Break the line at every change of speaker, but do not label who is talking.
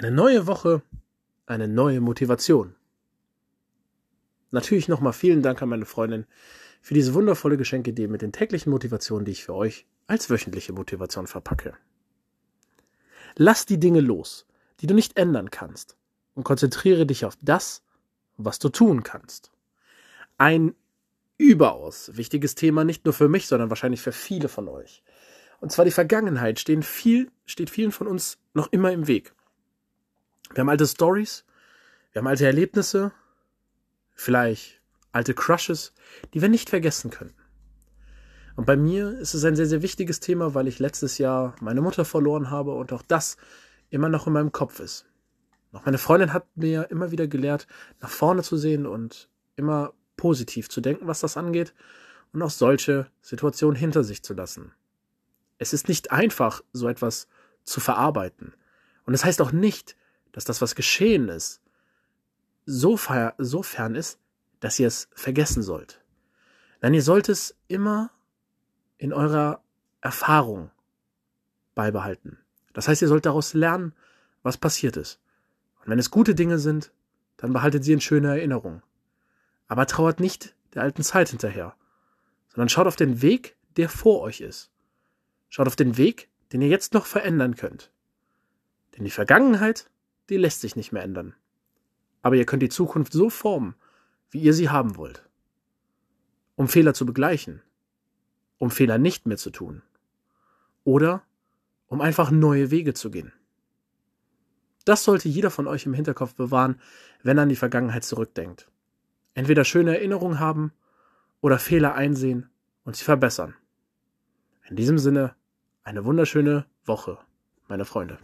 Eine neue Woche, eine neue Motivation. Natürlich nochmal vielen Dank an meine Freundin für diese wundervolle Geschenkidee mit den täglichen Motivationen, die ich für euch als wöchentliche Motivation verpacke. Lass die Dinge los, die du nicht ändern kannst, und konzentriere dich auf das, was du tun kannst. Ein überaus wichtiges Thema, nicht nur für mich, sondern wahrscheinlich für viele von euch. Und zwar die Vergangenheit stehen viel, steht vielen von uns noch immer im Weg. Wir haben alte Stories, wir haben alte Erlebnisse, vielleicht alte Crushes, die wir nicht vergessen können. Und bei mir ist es ein sehr, sehr wichtiges Thema, weil ich letztes Jahr meine Mutter verloren habe und auch das immer noch in meinem Kopf ist. Noch meine Freundin hat mir immer wieder gelehrt, nach vorne zu sehen und immer positiv zu denken, was das angeht und auch solche Situationen hinter sich zu lassen. Es ist nicht einfach, so etwas zu verarbeiten. Und es das heißt auch nicht, dass das, was geschehen ist, so, so fern ist, dass ihr es vergessen sollt. Nein, ihr sollt es immer in eurer Erfahrung beibehalten. Das heißt, ihr sollt daraus lernen, was passiert ist. Und wenn es gute Dinge sind, dann behaltet sie in schöner Erinnerung. Aber trauert nicht der alten Zeit hinterher, sondern schaut auf den Weg, der vor euch ist. Schaut auf den Weg, den ihr jetzt noch verändern könnt. Denn die Vergangenheit die lässt sich nicht mehr ändern. Aber ihr könnt die Zukunft so formen, wie ihr sie haben wollt. Um Fehler zu begleichen, um Fehler nicht mehr zu tun oder um einfach neue Wege zu gehen. Das sollte jeder von euch im Hinterkopf bewahren, wenn er an die Vergangenheit zurückdenkt. Entweder schöne Erinnerungen haben oder Fehler einsehen und sie verbessern. In diesem Sinne eine wunderschöne Woche, meine Freunde.